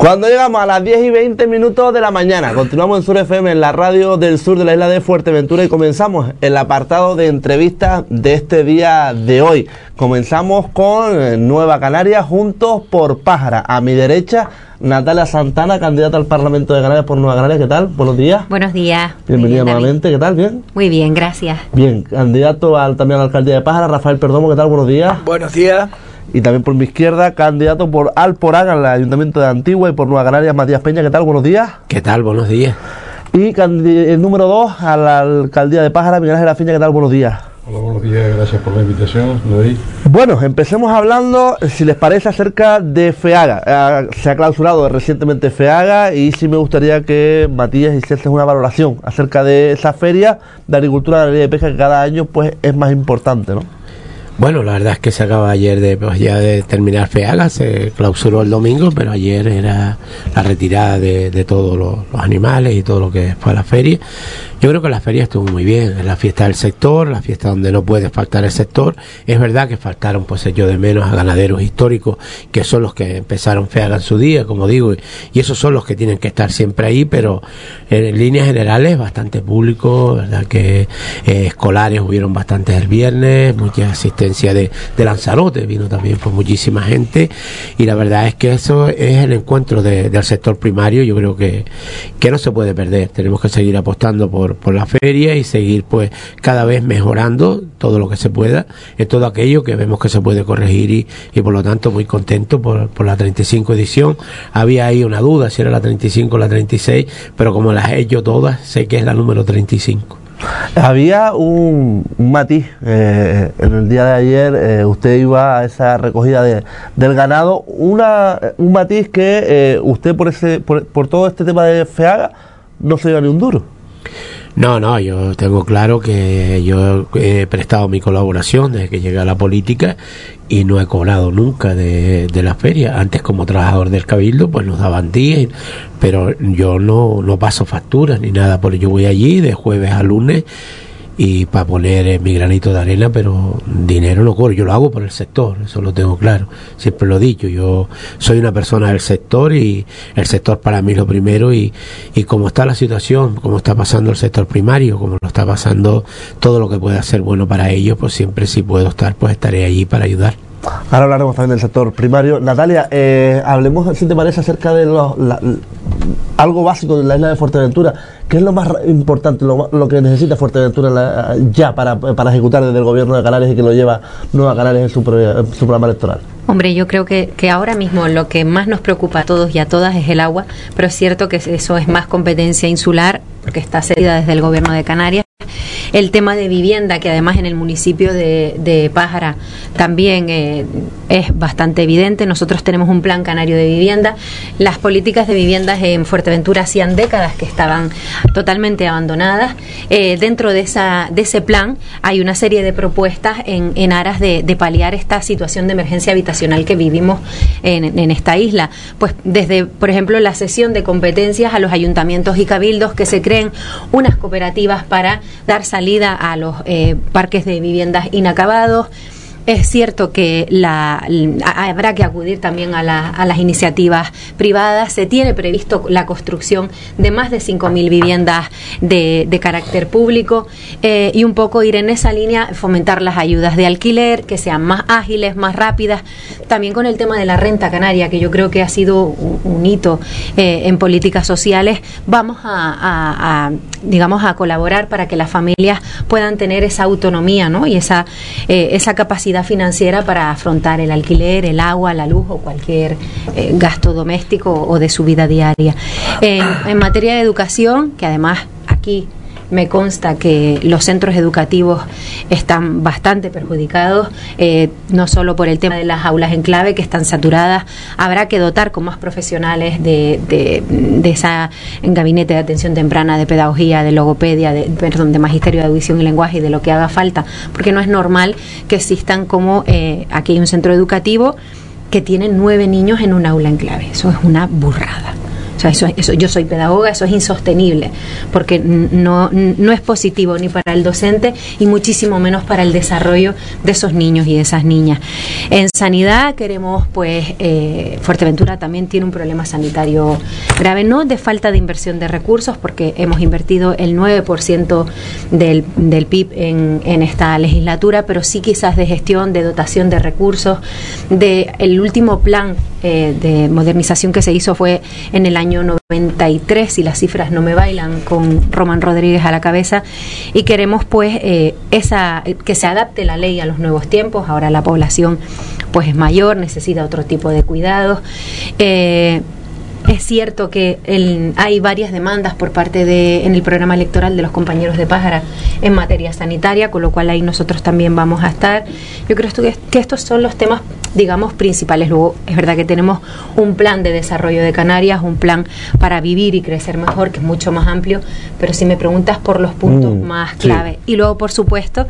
Cuando llegamos a las 10 y 20 minutos de la mañana, continuamos en Sur FM, en la radio del sur de la isla de Fuerteventura y comenzamos el apartado de entrevistas de este día de hoy. Comenzamos con eh, Nueva Canaria, Juntos por Pájara. A mi derecha, Natalia Santana, candidata al Parlamento de Canarias por Nueva Canarias. ¿Qué tal? Buenos días. Buenos días. Bienvenida nuevamente. ¿Qué tal? ¿Bien? Muy bien, gracias. Bien. Candidato al, también a la alcaldía de Pájara, Rafael Perdomo. ¿Qué tal? Buenos días. Buenos días. Y también por mi izquierda, candidato por Alporán al Ayuntamiento de Antigua y por Nueva Canarias, Matías Peña. ¿Qué tal? Buenos días. ¿Qué tal? Buenos días. Y el número dos a la alcaldía de Pájara, Miguel Ángel Afiña. ¿Qué tal? Buenos días. Hola, buenos días, gracias por la invitación, Luis. Bueno, empecemos hablando, si les parece, acerca de FEAGA. Eh, se ha clausurado recientemente FEAGA y sí me gustaría que Matías hiciese una valoración acerca de esa feria de agricultura de pesca que cada año pues es más importante, ¿no? Bueno, la verdad es que se acaba ayer de pues, ya de terminar FEAGA, se clausuró el domingo, pero ayer era la retirada de, todos los, animales y todo lo que fue a la feria. Yo creo que la feria estuvo muy bien, es la fiesta del sector, la fiesta donde no puede faltar el sector. Es verdad que faltaron, pues yo de menos, a ganaderos históricos, que son los que empezaron FEAGA en su día, como digo, y esos son los que tienen que estar siempre ahí, pero en líneas generales bastante público, verdad que eh, escolares hubieron bastantes el viernes, mucha de, de Lanzarote, vino también por muchísima gente, y la verdad es que eso es el encuentro del sector primario, yo creo que, que no se puede perder, tenemos que seguir apostando por por, la feria y seguir pues cada vez mejorando todo lo que se pueda en todo aquello que vemos que se puede corregir y, y por lo tanto muy contento por, por, la 35 edición. Había ahí una duda si era la 35 o la 36, pero como las he hecho todas, sé que es la número 35. Había un, matiz eh, en el día de ayer, eh, usted iba a esa recogida de, del ganado, una, un matiz que eh, usted por, ese, por, todo este tema de FEAGA no se lleva ni un duro. No, no, yo tengo claro que yo he prestado mi colaboración desde que llegué a la política y no he cobrado nunca de, de la feria. Antes como trabajador del Cabildo pues nos daban días, pero yo no, no paso facturas ni nada, porque yo voy allí de jueves a lunes y para poner mi granito de arena, pero dinero no cobro, yo lo hago por el sector, eso lo tengo claro, siempre lo he dicho, yo soy una persona del sector y el sector para mí es lo primero y, y como está la situación, como está pasando el sector primario, como lo está pasando todo lo que pueda ser bueno para ellos, pues siempre si puedo estar, pues estaré allí para ayudar. Ahora hablaremos también del sector primario. Natalia, eh, hablemos, si te parece, acerca de los, algo básico de la isla de Fuerteventura. ¿Qué es lo más importante, lo, que necesita Fuerteventura ya para, para, ejecutar desde el gobierno de Canarias y que lo lleva Nueva Canarias en su, su programa electoral? Hombre, yo creo que, que, ahora mismo lo que más nos preocupa a todos y a todas es el agua, pero es cierto que eso es más competencia insular, porque está cedida desde el gobierno de Canarias el tema de vivienda, que además en el municipio de, Pájara también eh, es bastante evidente. Nosotros tenemos un plan canario de vivienda. Las políticas de viviendas en Fuerteventura hacían décadas que estaban totalmente abandonadas. Eh, dentro de, ese plan hay una serie de propuestas en, aras de, de, paliar esta situación de emergencia habitacional que vivimos en, en esta isla. Pues desde, por ejemplo, la cesión de competencias a los ayuntamientos y cabildos que se creen unas cooperativas para dar salida a los eh, parques de viviendas inacabados. Es cierto que habrá que acudir también a, las iniciativas privadas. Se tiene previsto la construcción de más de 5.000 viviendas de, carácter público eh, y un poco ir en esa línea, fomentar las ayudas de alquiler, que sean más ágiles, más rápidas. También con el tema de la renta canaria, que yo creo que ha sido un, hito eh, en políticas sociales, vamos a, digamos, a colaborar para que las familias puedan tener esa autonomía ¿no? y esa, eh, esa capacidad financiera para afrontar el alquiler, el agua, la luz o cualquier eh, gasto doméstico o de su vida diaria. en materia de educación, que además aquí me consta que los centros educativos están bastante perjudicados, eh, no solo por el tema de las aulas en clave que están saturadas, habrá que dotar con más profesionales de, de, esa gabinete de atención temprana, de pedagogía, de logopedia, de, perdón, de magisterio de audición y lenguaje y de lo que haga falta, porque no es normal que existan como eh, aquí hay un centro educativo que tiene nueve niños en un aula en clave, eso es una burrada O sea, eso, eso, yo soy pedagoga, eso es insostenible, porque no, no es positivo ni para el docente y muchísimo menos para el desarrollo de esos niños y de esas niñas. En sanidad queremos, pues, eh, Fuerteventura también tiene un problema sanitario grave, no de falta de inversión de recursos, porque hemos invertido el 9% del, del PIB en, en esta legislatura, pero sí quizás de gestión, de dotación de recursos, de último plan eh, de modernización que se hizo fue en el año 93, y las cifras no me bailan, con Román Rodríguez a la cabeza, y queremos pues eh, esa que se adapte la ley a los nuevos tiempos, ahora la población pues es mayor, necesita otro tipo de cuidados. Eh, es cierto que hay varias demandas por parte de en el programa electoral de los compañeros de Pájara en materia sanitaria, con lo cual ahí nosotros también vamos a estar. Yo creo que estos son los temas, digamos, principales. Luego es verdad que tenemos un plan de desarrollo de Canarias, un plan para vivir y crecer mejor, que es mucho más amplio, pero si me preguntas por los puntos Mm, más sí. clave. Y luego, por supuesto,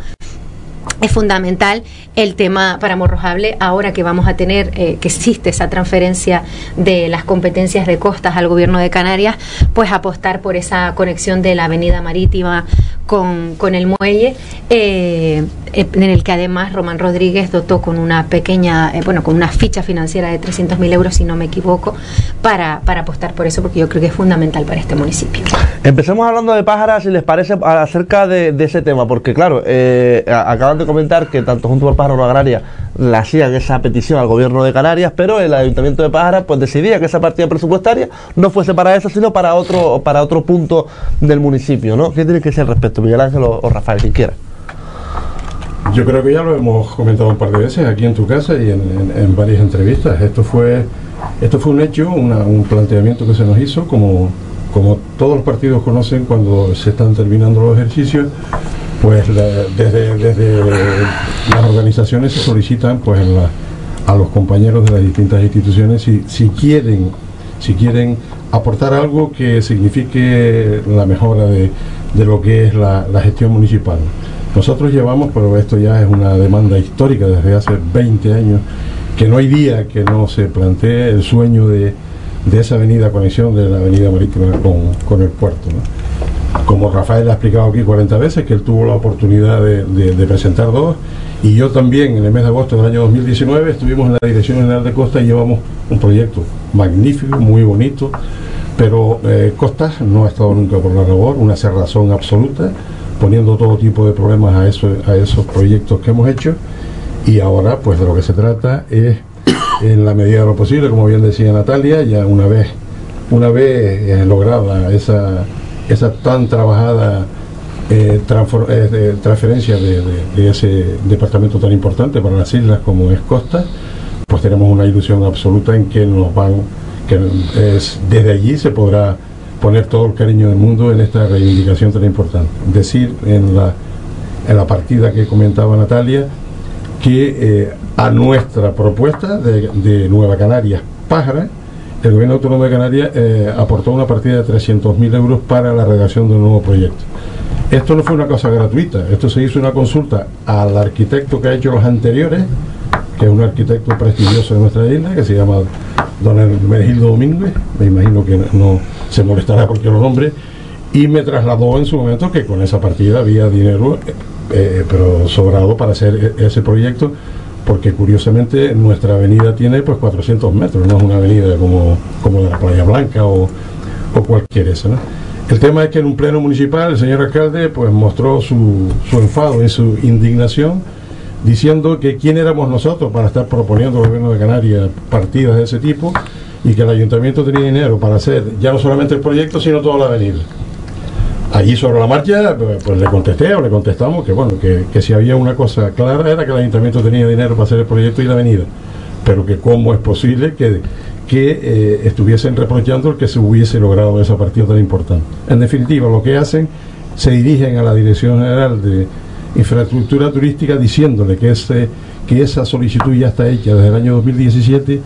es fundamental el tema para Morrojable, ahora que vamos a tener, eh, que existe esa transferencia de las competencias de costas al gobierno de Canarias, pues apostar por esa conexión de la avenida marítima con, con el muelle, eh, en el que además Román Rodríguez dotó con una pequeña, eh, bueno, con una ficha financiera de 300.000 euros, si no me equivoco, para, para apostar por eso, porque yo creo que es fundamental para este municipio. Empecemos hablando de pájaras, si les parece, acerca de, de ese tema, porque claro, eh, acaban de comentar que tanto Junto por Pájaro Agraria le hacían esa petición al gobierno de Canarias, pero el Ayuntamiento de Pájara pues decidía que esa partida presupuestaria no fuese para eso, sino para otro para otro punto del municipio, ¿no? ¿Qué tiene que ser al respecto, Miguel Ángel o, Rafael, quien quiera? Yo creo que ya lo hemos comentado un par de veces aquí en tu casa y en, varias entrevistas. Esto fue, esto fue un hecho, un planteamiento que se nos hizo, como, como todos los partidos conocen cuando se están terminando los ejercicios, pues desde, desde las organizaciones se solicitan pues a los compañeros de las distintas instituciones si, si quieren si quieren aportar algo que signifique la mejora de, de lo que es la, gestión municipal. Nosotros llevamos, pero esto ya es una demanda histórica desde hace 20 años, que no hay día que no se plantee el sueño de, de esa avenida conexión de la avenida marítima con, con el puerto. Como Rafael ha explicado aquí 40 veces, que él tuvo la oportunidad de, presentar dos, y yo también en el mes de agosto del año 2019 estuvimos en la Dirección General de Costa y llevamos un proyecto magnífico, muy bonito, pero eh, Costas no ha estado nunca por la labor, una cerrazón absoluta, poniendo todo tipo de problemas a esos proyectos que hemos hecho, y ahora pues de lo que se trata es, en la medida de lo posible, como bien decía Natalia, ya una vez, una vez eh, lograda esa, esa tan trabajada eh, eh, transferencia de, ese departamento tan importante para las islas como es Costa, pues tenemos una ilusión absoluta en que nos van, que es, desde allí se podrá poner todo el cariño del mundo en esta reivindicación tan importante. Decir en la, en la partida que comentaba Natalia que eh, a nuestra propuesta de, de Nueva Canarias Pájara, el gobierno autónomo de Canarias eh, aportó una partida de 300.000 euros para la redacción de un nuevo proyecto. Esto no fue una cosa gratuita, esto se hizo una consulta al arquitecto que ha hecho los anteriores, que es un arquitecto prestigioso de nuestra isla, que se llama don Hermenegildo Domínguez, me imagino que no se molestará porque lo nombre, y me trasladó en su momento que con esa partida había dinero, eh, eh, pero sobrado para hacer e- ese proyecto, porque curiosamente nuestra avenida tiene pues 400 metros, no es una avenida como, como de la Playa Blanca o, o cualquier esa. El tema es que en un pleno municipal el señor alcalde pues mostró su, su enfado y su indignación diciendo que quién éramos nosotros para estar proponiendo al gobierno de Canarias partidas de ese tipo y que el ayuntamiento tenía dinero para hacer ya no solamente el proyecto sino toda la avenida. Allí sobre la marcha pues le contesté o le contestamos que bueno que, que si había una cosa clara era que el ayuntamiento tenía dinero para hacer el proyecto y la avenida pero que cómo es posible que, que eh, estuviesen reprochando el que se hubiese logrado esa partida tan importante. En definitiva, lo que hacen, se dirigen a la Dirección General de Infraestructura Turística diciéndole que, que esa solicitud ya está hecha desde el año 2017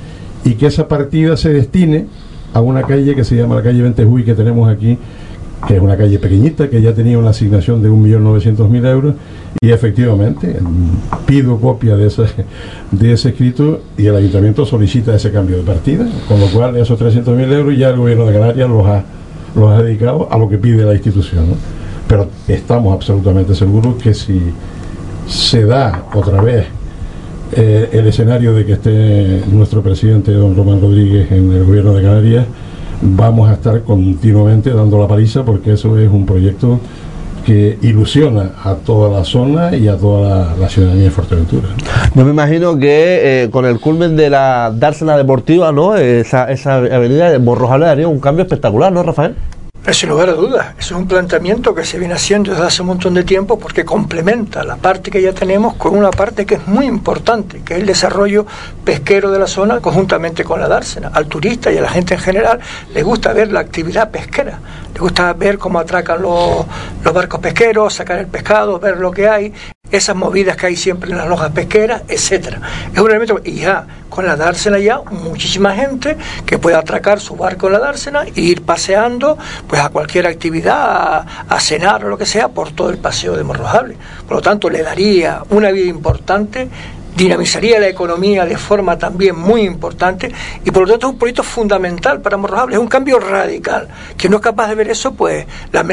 y que esa partida se destine a una calle que se llama la calle Ventejuy que tenemos aquí, que es una calle pequeñita, que ya tenía una asignación de 1.900.000 euros, y efectivamente pido copia de ese, de ese escrito y el ayuntamiento solicita ese cambio de partida, con lo cual esos 300.000 euros ya el gobierno de Canarias los ha, los ha dedicado a lo que pide la institución. Pero estamos absolutamente seguros que si se da otra vez eh, el escenario de que esté nuestro presidente don Román Rodríguez en el gobierno de Canarias, vamos a estar continuamente dando la paliza porque eso es un proyecto que ilusiona a toda la zona y a toda la, ciudadanía de Fuerteventura. Yo me imagino que eh, con el culmen de la dársena deportiva, ¿no? Esa, esa avenida de Morrojable daría un cambio espectacular, ¿no, Rafael? Sin lugar a dudas, es un planteamiento que se viene haciendo desde hace un montón de tiempo porque complementa la parte que ya tenemos con una parte que es muy importante, que es el desarrollo pesquero de la zona conjuntamente con la dársena. Al turista y a la gente en general le gusta ver la actividad pesquera, le gusta ver cómo atracan los, los barcos pesqueros, sacar el pescado, ver lo que hay, esas movidas que hay siempre en las lojas pesqueras, etcétera. Es un elemento y ya con la dársena ya muchísima gente que puede atracar su barco en la dársena e ir paseando pues a cualquier actividad, a, cenar o lo que sea por todo el paseo de Morrojable. Por lo tanto, le daría una vida importante dinamizaría la economía de forma también muy importante y por lo tanto es un proyecto fundamental para Morrojable, es un cambio radical. Quien no es capaz de ver eso, pues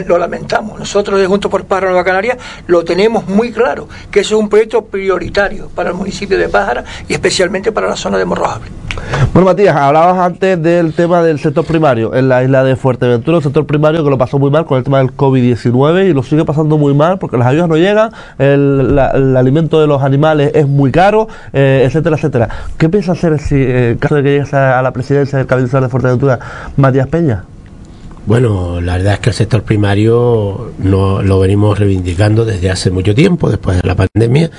lo lamentamos. Nosotros de Juntos por Pájara Nueva Canaria lo tenemos muy claro, que eso es un proyecto prioritario para el municipio de Pájara y especialmente para la zona de Morrojable. Bueno, Matías, hablabas antes del tema del sector primario en la isla de Fuerteventura, un sector primario que lo pasó muy mal con el tema del COVID-19 y lo sigue pasando muy mal porque las ayudas no llegan, el, el alimento de los animales es muy caro eh, etcétera, etcétera. ¿Qué piensa hacer si, eh, en caso de que llegue a la presidencia del Cabildo de Fuerteventura, Matías Peña? Bueno, la verdad es que el sector primario no lo venimos reivindicando desde hace mucho tiempo, después de la pandemia.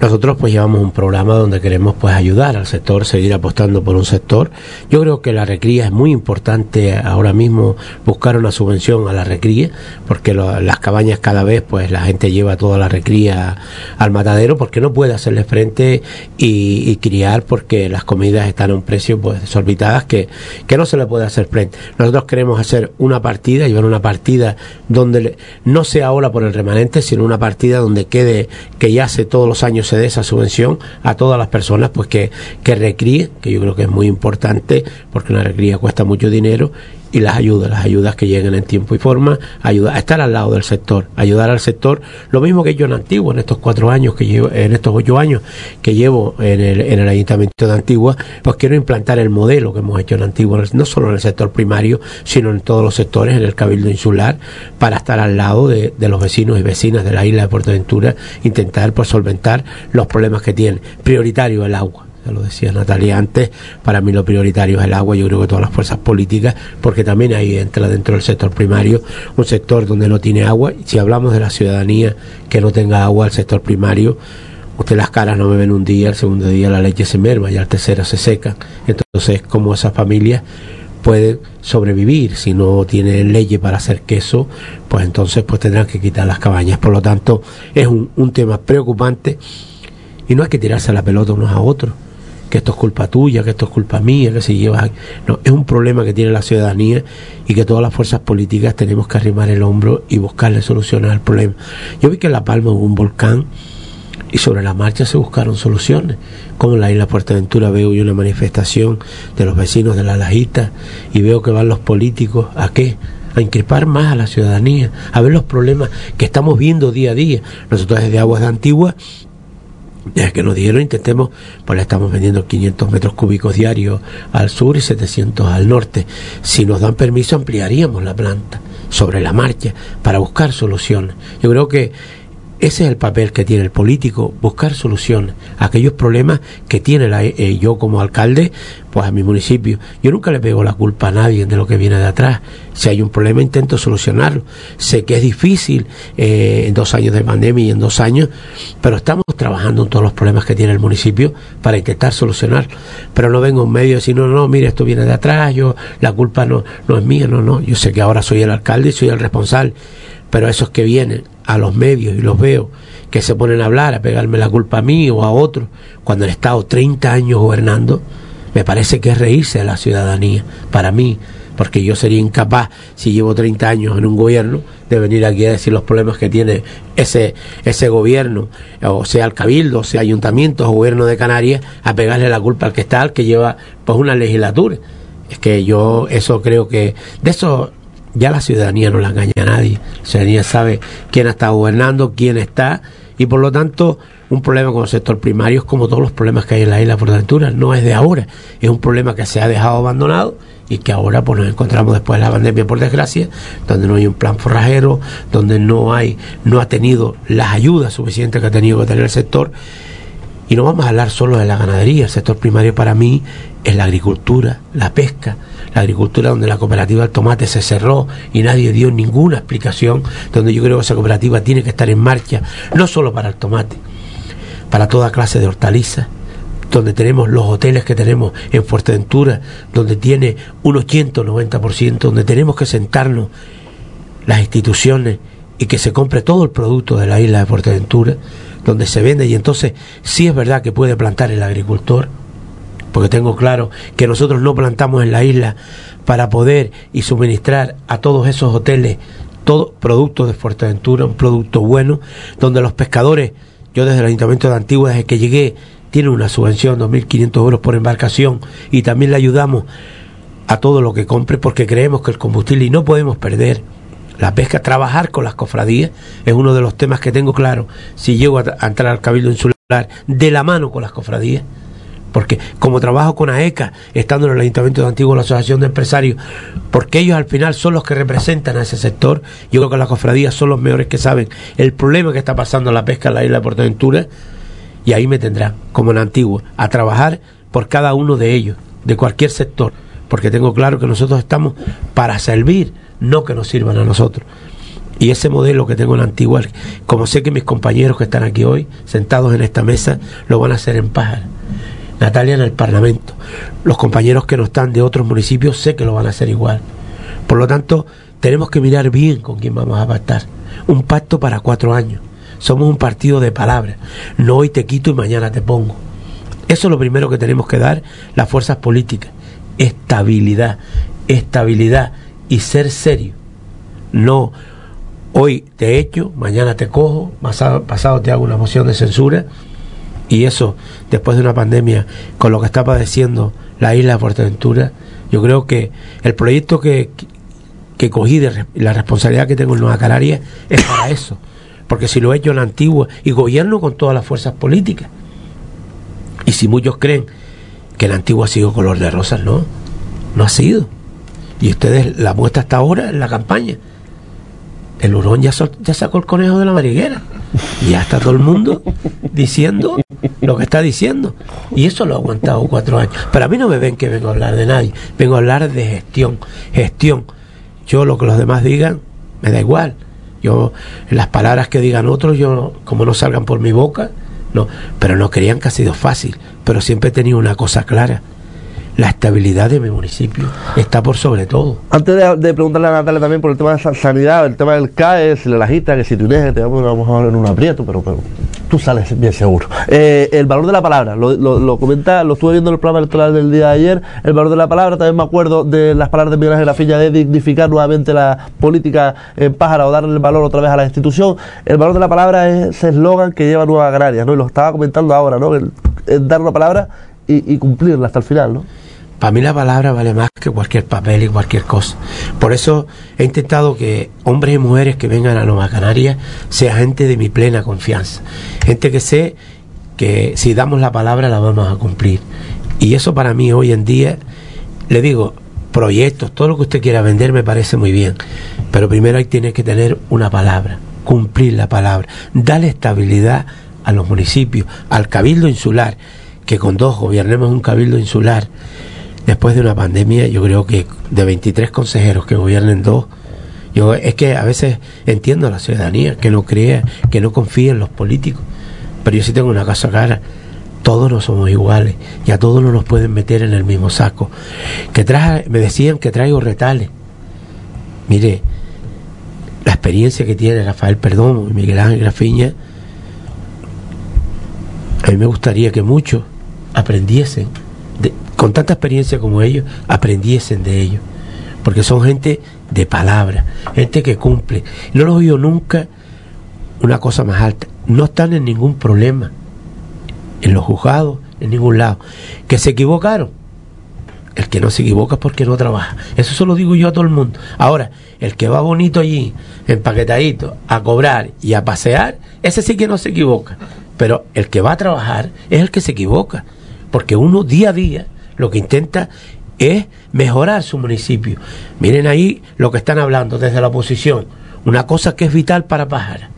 Nosotros pues llevamos un programa donde queremos pues ayudar al sector, seguir apostando por un sector. Yo creo que la recría es muy importante ahora mismo buscar una subvención a la recría, porque las cabañas cada vez pues la gente lleva toda la recría al matadero porque no puede hacerle frente y, criar porque las comidas están a un precio pues desorbitadas que, que no se le puede hacer frente. Nosotros queremos hacer una partida, llevar una partida donde no sea ahora por el remanente, sino una partida donde quede que ya hace todos los años se esa subvención a todas las personas pues que, que recríen, que yo creo que es muy importante porque una recría cuesta mucho dinero y las ayudas, las ayudas que lleguen en tiempo y forma, ayudar estar al lado del sector, ayudar al sector, lo mismo que yo en Antigua, en estos cuatro años que llevo, en estos ocho años que llevo en el, en el Ayuntamiento de Antigua, pues quiero implantar el modelo que hemos hecho en Antigua, no solo en el sector primario, sino en todos los sectores, en el Cabildo Insular, para estar al lado de, de los vecinos y vecinas de la isla de Puerto Ventura, intentar pues solventar los problemas que tienen. Prioritario el agua lo decía Natalia antes, para mí lo prioritario es el agua, yo creo que todas las fuerzas políticas, porque también ahí entra dentro del sector primario un sector donde no tiene agua, si hablamos de la ciudadanía que no tenga agua, el sector primario, usted las caras no beben un día, el segundo día la leche se merma y al tercero se seca, entonces como esas familias pueden sobrevivir si no tienen leyes para hacer queso pues entonces pues tendrán que quitar las cabañas. Por lo tanto es un, un tema preocupante y no hay que tirarse la pelota unos a otros que esto es culpa tuya, que esto es culpa mía, que si llevas... No, es un problema que tiene la ciudadanía y que todas las fuerzas políticas tenemos que arrimar el hombro y buscarle soluciones al problema. Yo vi que en La Palma hubo un volcán y sobre la marcha se buscaron soluciones. Como en la isla Fuerteventura veo yo una manifestación de los vecinos de la Lajita y veo que van los políticos a qué? a increpar más a la ciudadanía, a ver los problemas que estamos viendo día a día. Nosotros desde Aguas de Antigua que nos dieron intentemos, pues le estamos vendiendo 500 metros cúbicos diarios al sur y 700 al norte. Si nos dan permiso ampliaríamos la planta sobre la marcha para buscar soluciones. Yo creo que ese es el papel que tiene el político, buscar soluciones a aquellos problemas que tiene la, eh, yo como alcalde, pues a mi municipio. Yo nunca le pego la culpa a nadie de lo que viene de atrás. Si hay un problema, intento solucionarlo. Sé que es difícil eh, en dos años de pandemia y en dos años, pero estamos trabajando en todos los problemas que tiene el municipio para intentar solucionar. Pero no vengo en medio y decir, no, no, mire, esto viene de atrás, yo, la culpa no, no es mía, no, no. Yo sé que ahora soy el alcalde y soy el responsable, pero esos que vienen a los medios y los veo que se ponen a hablar, a pegarme la culpa a mí o a otro, cuando han estado 30 años gobernando, me parece que es reírse de la ciudadanía. Para mí, porque yo sería incapaz, si llevo 30 años en un gobierno, de venir aquí a decir los problemas que tiene ese, ese gobierno, o sea el cabildo, o sea ayuntamiento o gobierno de Canarias, a pegarle la culpa al que está, al que lleva pues una legislatura. Es que yo eso creo que de eso ya la ciudadanía no la engaña a nadie. La ciudadanía sabe quién está gobernando, quién está, y por lo tanto un problema con el sector primario es como todos los problemas que hay en la isla Portaventura, no es de ahora, es un problema que se ha dejado abandonado y que ahora pues nos encontramos después de la pandemia por desgracia, donde no hay un plan forrajero, donde no hay, no ha tenido las ayudas suficientes que ha tenido que tener el sector. Y no vamos a hablar solo de la ganadería, el sector primario para mí es la agricultura, la pesca, la agricultura donde la cooperativa del tomate se cerró y nadie dio ninguna explicación, donde yo creo que esa cooperativa tiene que estar en marcha, no solo para el tomate, para toda clase de hortalizas, donde tenemos los hoteles que tenemos en Fuerteventura, donde tiene un 80 o 90%, donde tenemos que sentarnos las instituciones y que se compre todo el producto de la isla de Fuerteventura, donde se vende. Y entonces sí es verdad que puede plantar el agricultor, porque tengo claro que nosotros no plantamos en la isla para poder y suministrar a todos esos hoteles todo producto de Fuerteventura, un producto bueno, donde los pescadores, yo desde el Ayuntamiento de Antigua, desde que llegué, tiene una subvención de 2.500 euros por embarcación y también le ayudamos a todo lo que compre porque creemos que el combustible y no podemos perder la pesca, trabajar con las cofradías es uno de los temas que tengo claro si llego a, entrar al Cabildo Insular de la mano con las cofradías porque como trabajo con AECA, estando en el Ayuntamiento de Antiguo, la Asociación de Empresarios, porque ellos al final son los que representan a ese sector, yo creo que las cofradías son los mejores que saben el problema que está pasando la pesca en la isla de Portaventura, y ahí me tendrán, como en Antigua, a trabajar por cada uno de ellos, de cualquier sector, porque tengo claro que nosotros estamos para servir, no que nos sirvan a nosotros. Y ese modelo que tengo en Antigua, como sé que mis compañeros que están aquí hoy, sentados en esta mesa, lo van a hacer en Pájaro. Natalia en el Parlamento. Los compañeros que no están de otros municipios sé que lo van a hacer igual. Por lo tanto, tenemos que mirar bien con quién vamos a pactar. Un pacto para cuatro años. Somos un partido de palabras. No hoy te quito y mañana te pongo. Eso es lo primero que tenemos que dar las fuerzas políticas. Estabilidad. Estabilidad y ser serio. No, hoy te echo, mañana te cojo, pasado, pasado te hago una moción de censura. Y eso, después de una pandemia, con lo que está padeciendo la isla de Fuerteventura, yo creo que el proyecto que, que cogí de la responsabilidad que tengo en Nueva Canarias es para eso porque si lo he hecho en la antigua y gobierno con todas las fuerzas políticas. Y si muchos creen que la antigua ha sido color de rosas, no, no ha sido. Y ustedes la muestra hasta ahora en la campaña. El hurón ya, ya sacó el conejo de la mariguera. Y ya está todo el mundo diciendo lo que está diciendo. Y eso lo ha aguantado cuatro años. Pero a mí no me ven que vengo a hablar de nadie. Vengo a hablar de gestión. Gestión. Yo lo que los demás digan, me da igual. Yo, las palabras que digan otros, yo, como no salgan por mi boca, no. Pero no creían que ha sido fácil. Pero siempre he tenido una cosa clara la estabilidad de mi municipio está por sobre todo. Antes de, preguntarle a Natalia también por el tema de sanidad, el tema del CAE, si la lajita, que si tú te vamos a hablar en un aprieto, pero, pero tú sales bien seguro. Eh, el valor de la palabra, lo, lo, lo estuve viendo en el programa electoral del día de ayer, el valor de la palabra, también me acuerdo de las palabras de Miguel Ángel Grafilla de dignificar nuevamente la política en pájara o darle el valor otra vez a la institución. El valor de la palabra es ese eslogan que lleva Nueva Agraria, ¿no? Y lo estaba comentando ahora, ¿no? El, dar una palabra y, cumplirla hasta el final, ¿no? Para mí la palabra vale más que cualquier papel y cualquier cosa. Por eso he intentado que hombres y mujeres que vengan a Nueva Canarias sea gente de mi plena confianza. Gente que sé que si damos la palabra la vamos a cumplir. Y eso para mí hoy en día, le digo, proyectos, todo lo que usted quiera vender me parece muy bien. Pero primero hay tiene que tener una palabra, cumplir la palabra, darle estabilidad a los municipios, al cabildo insular, que con dos gobiernemos un cabildo insular después de una pandemia, yo creo que de 23 consejeros que gobiernen dos, yo es que a veces entiendo a la ciudadanía que no crea, que no confía en los políticos, pero yo sí tengo una cosa clara, todos no somos iguales y a todos no nos pueden meter en el mismo saco. Que traje, me decían que traigo retales. Mire, la experiencia que tiene Rafael Perdomo y Miguel Ángel Grafiña, a mí me gustaría que muchos aprendiesen con tanta experiencia como ellos, aprendiesen de ellos. porque son gente de palabra, gente que cumple. No los oído nunca una cosa más alta. No están en ningún problema, en los juzgados, en ningún lado. Que se equivocaron. El que no se equivoca es porque no trabaja. Eso se lo digo yo a todo el mundo. Ahora, el que va bonito allí, empaquetadito, a cobrar y a pasear, ese sí que no se equivoca. Pero el que va a trabajar es el que se equivoca. Porque uno día a día lo que intenta es mejorar su municipio. Miren ahí lo que están hablando desde la oposición. Una cosa que es vital para Pájara,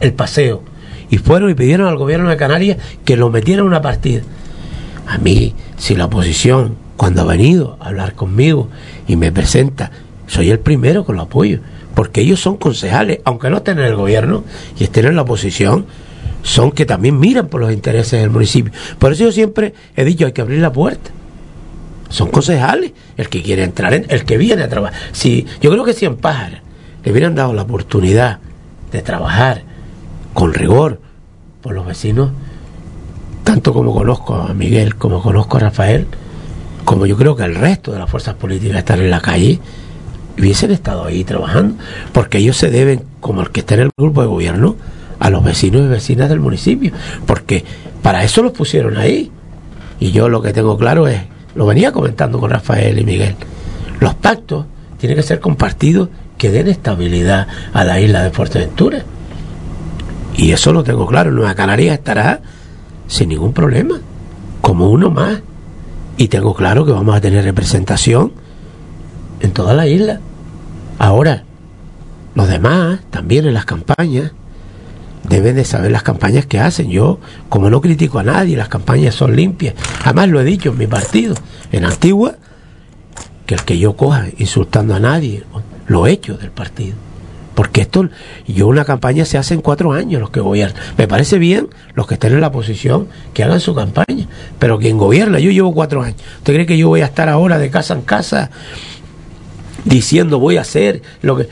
el paseo. Y fueron y pidieron al gobierno de Canarias que lo metiera en una partida. A mí, si la oposición, cuando ha venido a hablar conmigo y me presenta, soy el primero que lo apoyo. Porque ellos son concejales, aunque no estén en el gobierno y estén en la oposición, son que también miran por los intereses del municipio. Por eso yo siempre he dicho, hay que abrir la puerta. Son concejales, el que quiere entrar, en, el que viene a trabajar. Si, yo creo que si en Pájara le hubieran dado la oportunidad de trabajar con rigor por los vecinos, tanto como conozco a Miguel, como conozco a Rafael, como yo creo que el resto de las fuerzas políticas están en la calle, hubiesen estado ahí trabajando, porque ellos se deben, como el que está en el grupo de gobierno, a los vecinos y vecinas del municipio, porque para eso los pusieron ahí. Y yo lo que tengo claro es, lo venía comentando con Rafael y Miguel, los pactos tienen que ser compartidos que den estabilidad a la isla de Fuerteventura. Y eso lo tengo claro, Nueva Canarias estará sin ningún problema, como uno más. Y tengo claro que vamos a tener representación en toda la isla. Ahora, los demás, también en las campañas, deben de saber las campañas que hacen. Yo, como no critico a nadie, las campañas son limpias. Además lo he dicho en mi partido, en Antigua, que el que yo coja insultando a nadie, lo he hecho del partido. Porque esto, yo una campaña se hace en cuatro años los que gobiernan. Me parece bien los que estén en la posición que hagan su campaña. Pero quien gobierna, yo llevo cuatro años. ¿Usted cree que yo voy a estar ahora de casa en casa diciendo voy a hacer lo que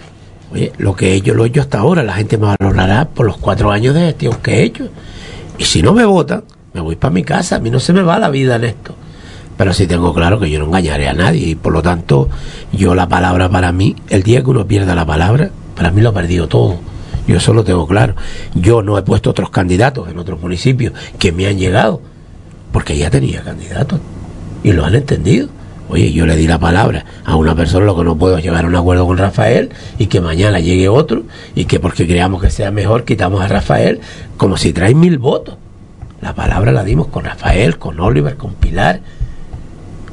Oye, lo que hecho lo he hecho hasta ahora, la gente me valorará por los cuatro años de gestión que he hecho. Y si no me votan, me voy para mi casa, a mí no se me va la vida en esto. Pero sí tengo claro que yo no engañaré a nadie y por lo tanto yo la palabra para mí, el día que uno pierda la palabra, para mí lo ha perdido todo. Yo eso lo tengo claro. Yo no he puesto otros candidatos en otros municipios que me han llegado, porque ya tenía candidatos y lo han entendido. Oye, yo le di la palabra a una persona, lo que no puedo llegar a un acuerdo con Rafael y que mañana llegue otro y que porque creamos que sea mejor quitamos a Rafael como si trae mil votos. La palabra la dimos con Rafael, con Oliver, con Pilar,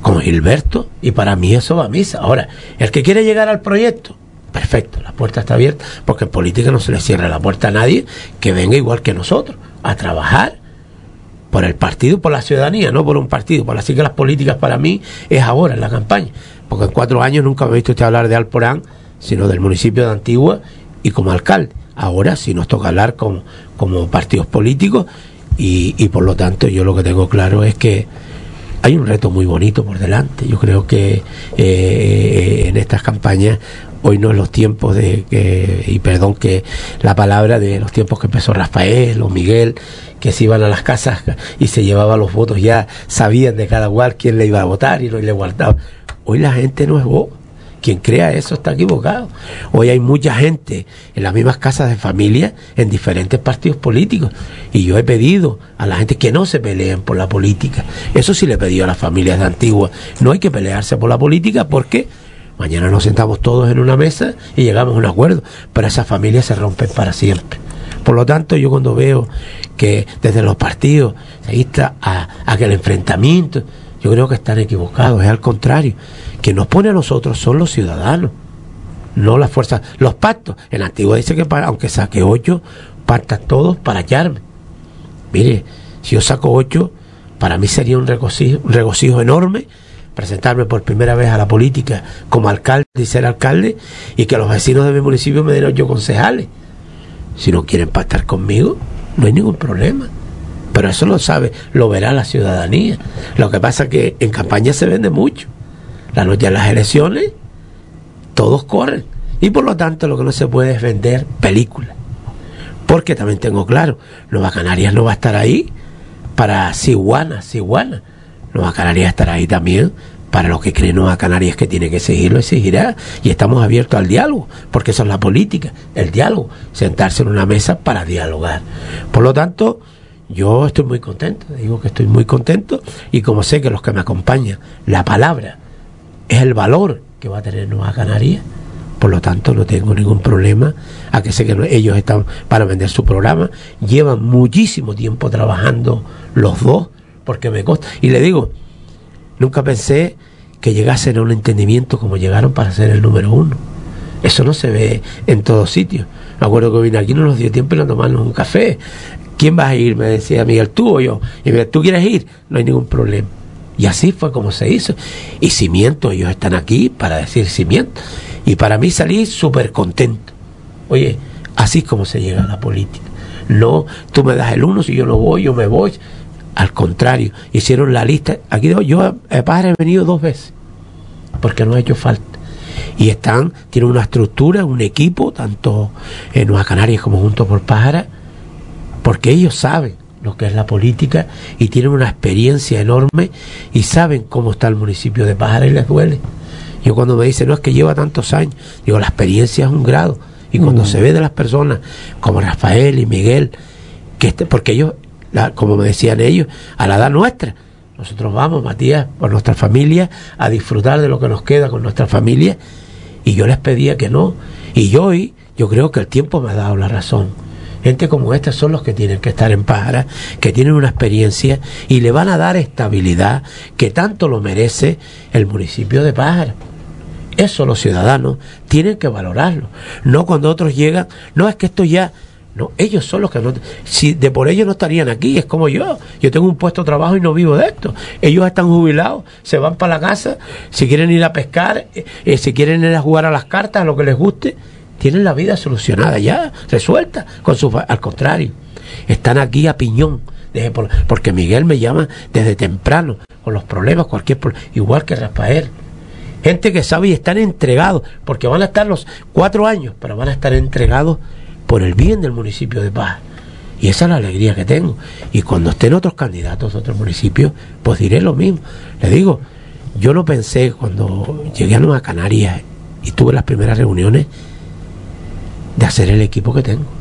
con Gilberto y para mí eso va a misa. Ahora, el que quiere llegar al proyecto, perfecto, la puerta está abierta porque en política no se le cierra la puerta a nadie que venga igual que nosotros a trabajar por el partido, por la ciudadanía, no por un partido. Por así que las políticas para mí es ahora, en la campaña. Porque en cuatro años nunca me he visto usted hablar de Alporán, sino del municipio de Antigua y como alcalde. Ahora sí nos toca hablar como, como partidos políticos y, y por lo tanto yo lo que tengo claro es que hay un reto muy bonito por delante. Yo creo que eh, en estas campañas hoy no es los tiempos de que, y perdón que la palabra de los tiempos que empezó Rafael o Miguel, que se iban a las casas y se llevaban los votos, ya sabían de cada cual quién le iba a votar y no le guardaba. Hoy la gente no es vos. Quien crea eso está equivocado. Hoy hay mucha gente en las mismas casas de familia, en diferentes partidos políticos. Y yo he pedido a la gente que no se peleen por la política. Eso sí le he pedido a las familias de Antigua. No hay que pelearse por la política porque mañana nos sentamos todos en una mesa y llegamos a un acuerdo. Pero esas familias se rompen para siempre. Por lo tanto, yo cuando veo que desde los partidos se insta a, que el enfrentamiento, yo creo que están equivocados, es al contrario. Quien nos pone a nosotros son los ciudadanos, no las fuerzas. Los pactos, en Antigua dice que para, aunque saque ocho, pactan todos para hallarme. Mire, si yo saco ocho, para mí sería un regocijo, un regocijo enorme presentarme por primera vez a la política como alcalde y ser alcalde y que los vecinos de mi municipio me den ocho concejales. Si no quieren pactar conmigo, no hay ningún problema. Pero eso lo sabe, lo verá la ciudadanía. Lo que pasa es que en campaña se vende mucho. La noche de las elecciones, todos corren. Y por lo tanto lo que no se puede es vender películas. Porque también tengo claro, Nueva Canarias no va a estar ahí para Siguana, Siguana. Nueva Canarias estará ahí también. Para lo que cree Nueva Canarias que tiene que seguirlo, exigirá. Y estamos abiertos al diálogo, porque eso es la política, el diálogo, sentarse en una mesa para dialogar. Por lo tanto, yo estoy muy contento, digo que estoy muy contento, y como sé que los que me acompañan, la palabra es el valor que va a tener Nueva Canarias, por lo tanto no tengo ningún problema. A que sé que ellos están para vender su programa, llevan muchísimo tiempo trabajando los dos, porque me consta, y le digo, Nunca pensé que llegasen a un entendimiento como llegaron para ser el número uno. Eso no se ve en todos sitios. Me acuerdo que vine aquí, no nos dio tiempo y nos tomamos un café. ¿Quién vas a ir? Me decía Miguel, tú o yo. Y me ¿tú quieres ir? No hay ningún problema. Y así fue como se hizo. Y cimiento, ellos están aquí para decir cimiento. Y para mí salí súper contento. Oye, así es como se llega a la política. No, tú me das el uno, si yo no voy, yo me voy. Al contrario, hicieron la lista. Aquí yo a Pájara he venido dos veces, porque no ha hecho falta. Y están, tienen una estructura, un equipo, tanto en Nueva Canarias como junto por Pájara, porque ellos saben lo que es la política y tienen una experiencia enorme y saben cómo está el municipio de Pájara y les duele. Yo cuando me dicen, no es que lleva tantos años, digo, la experiencia es un grado. Y cuando mm. se ve de las personas como Rafael y Miguel, que este, porque ellos como me decían ellos, a la edad nuestra. Nosotros vamos, Matías, por nuestra familia, a disfrutar de lo que nos queda con nuestra familia. Y yo les pedía que no. Y hoy, yo creo que el tiempo me ha dado la razón. Gente como esta son los que tienen que estar en Pájara, que tienen una experiencia y le van a dar estabilidad que tanto lo merece el municipio de Pájara. Eso los ciudadanos tienen que valorarlo. No cuando otros llegan, no es que esto ya no, ellos son los que no. Si de por ellos no estarían aquí, es como yo. Yo tengo un puesto de trabajo y no vivo de esto. Ellos están jubilados, se van para la casa, si quieren ir a pescar, eh, si quieren ir a jugar a las cartas, a lo que les guste, tienen la vida solucionada ya, resuelta. Con su, al contrario, están aquí a piñón. Porque Miguel me llama desde temprano con los problemas, cualquier igual que Rafael. Gente que sabe y están entregados, porque van a estar los cuatro años, pero van a estar entregados por el bien del municipio de Paz. Y esa es la alegría que tengo. Y cuando estén otros candidatos de otros municipios, pues diré lo mismo. Le digo, yo no pensé cuando llegué a Nueva Canarias y tuve las primeras reuniones de hacer el equipo que tengo.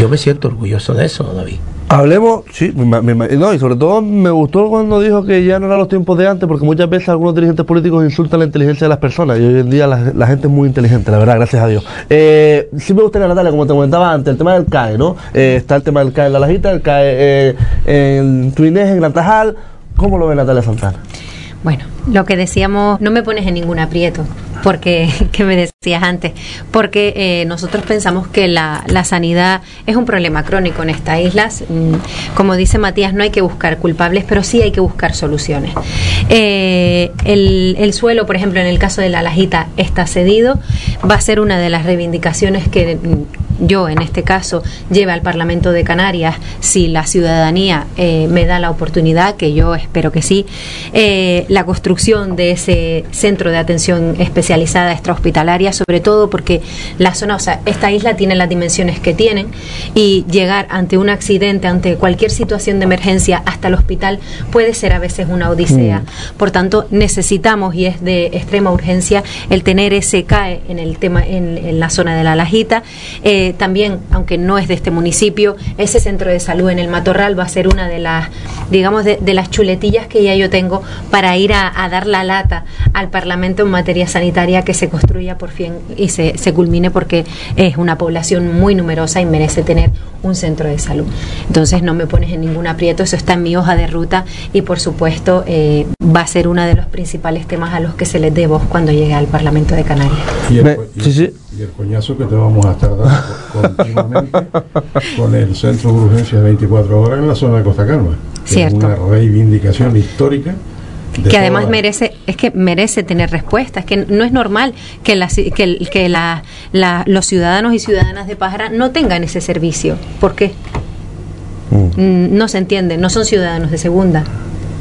Yo me siento orgulloso de eso, David. Hablemos, sí, no, y sobre todo me gustó cuando dijo que ya no eran los tiempos de antes, porque muchas veces algunos dirigentes políticos insultan la inteligencia de las personas, y hoy en día la, gente es muy inteligente, la verdad, gracias a Dios. Eh, sí me gustaría, Natalia, como te comentaba antes, el tema del CAE, ¿no? Eh, está el tema del CAE en La Lajita, el CAE eh, en Tuinés, en Gran Tajal. ¿Cómo lo ve Natalia Santana? Bueno, lo que decíamos, no me pones en ningún aprieto, porque, que me decías antes, porque eh, nosotros pensamos que la, la, sanidad es un problema crónico en estas islas. Mm, como dice Matías, no hay que buscar culpables, pero sí hay que buscar soluciones. Eh, el, el, suelo, por ejemplo, en el caso de la Lajita, está cedido, va a ser una de las reivindicaciones que yo en este caso lleve al Parlamento de Canarias si la ciudadanía eh, me da la oportunidad, que yo espero que sí, eh, la construcción de ese centro de atención especializada extrahospitalaria, sobre todo porque la zona, o sea, esta isla tiene las dimensiones que tienen y llegar ante un accidente, ante cualquier situación de emergencia hasta el hospital puede ser a veces una odisea. Mm. Por tanto, necesitamos y es de extrema urgencia el tener ese CAE en el tema en, la zona de la Lajita. Eh, también, aunque no es de este municipio, ese centro de salud en el Matorral va a ser una de las, digamos, de, las chuletillas que ya yo tengo para ir a, dar la lata al Parlamento en materia sanitaria que se construya por fin y se, se culmine porque es una población muy numerosa y merece tener un centro de salud. Entonces no me pones en ningún aprieto, eso está en mi hoja de ruta y por supuesto eh, va a ser uno de los principales temas a los que se les dé voz cuando llegue al Parlamento de Canarias. Y el, coñazo que te vamos a estar dando continuamente con el centro de urgencia de 24 horas en la zona de Costa Calma. Es una reivindicación histórica que además merece es que merece tener respuesta es que no es normal que, la, que, que la, los ciudadanos y ciudadanas de Pájara no tengan ese servicio ¿por qué? Mm. Mm, no se entiende no son ciudadanos de segunda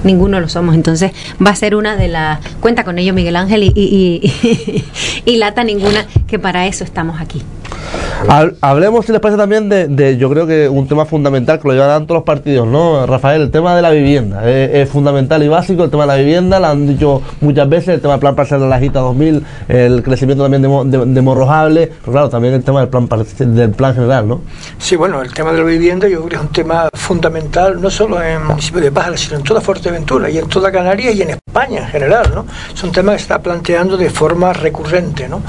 ninguno lo somos. Entonces va a ser una de las cuenta con ello Miguel Ángel y, y, y, y lata ninguna que para eso estamos aquí hablemos, si les parece, también de, yo creo que un tema fundamental que lo llevan todos los partidos, ¿no? Rafael, el tema de la vivienda. Es, fundamental y básico el tema de la vivienda, lo han dicho muchas veces, el tema del plan parcial de la Gita 2000, el crecimiento también de, de, morrojable, pero claro, también el tema del plan, del plan general, ¿no? Sí, bueno, el tema de la vivienda yo creo que es un tema fundamental, no solo en el municipio de Pájara, sino en toda Fuerteventura y en toda Canarias y en España en general, ¿no? Es un tema que se está planteando de forma recurrente, ¿no?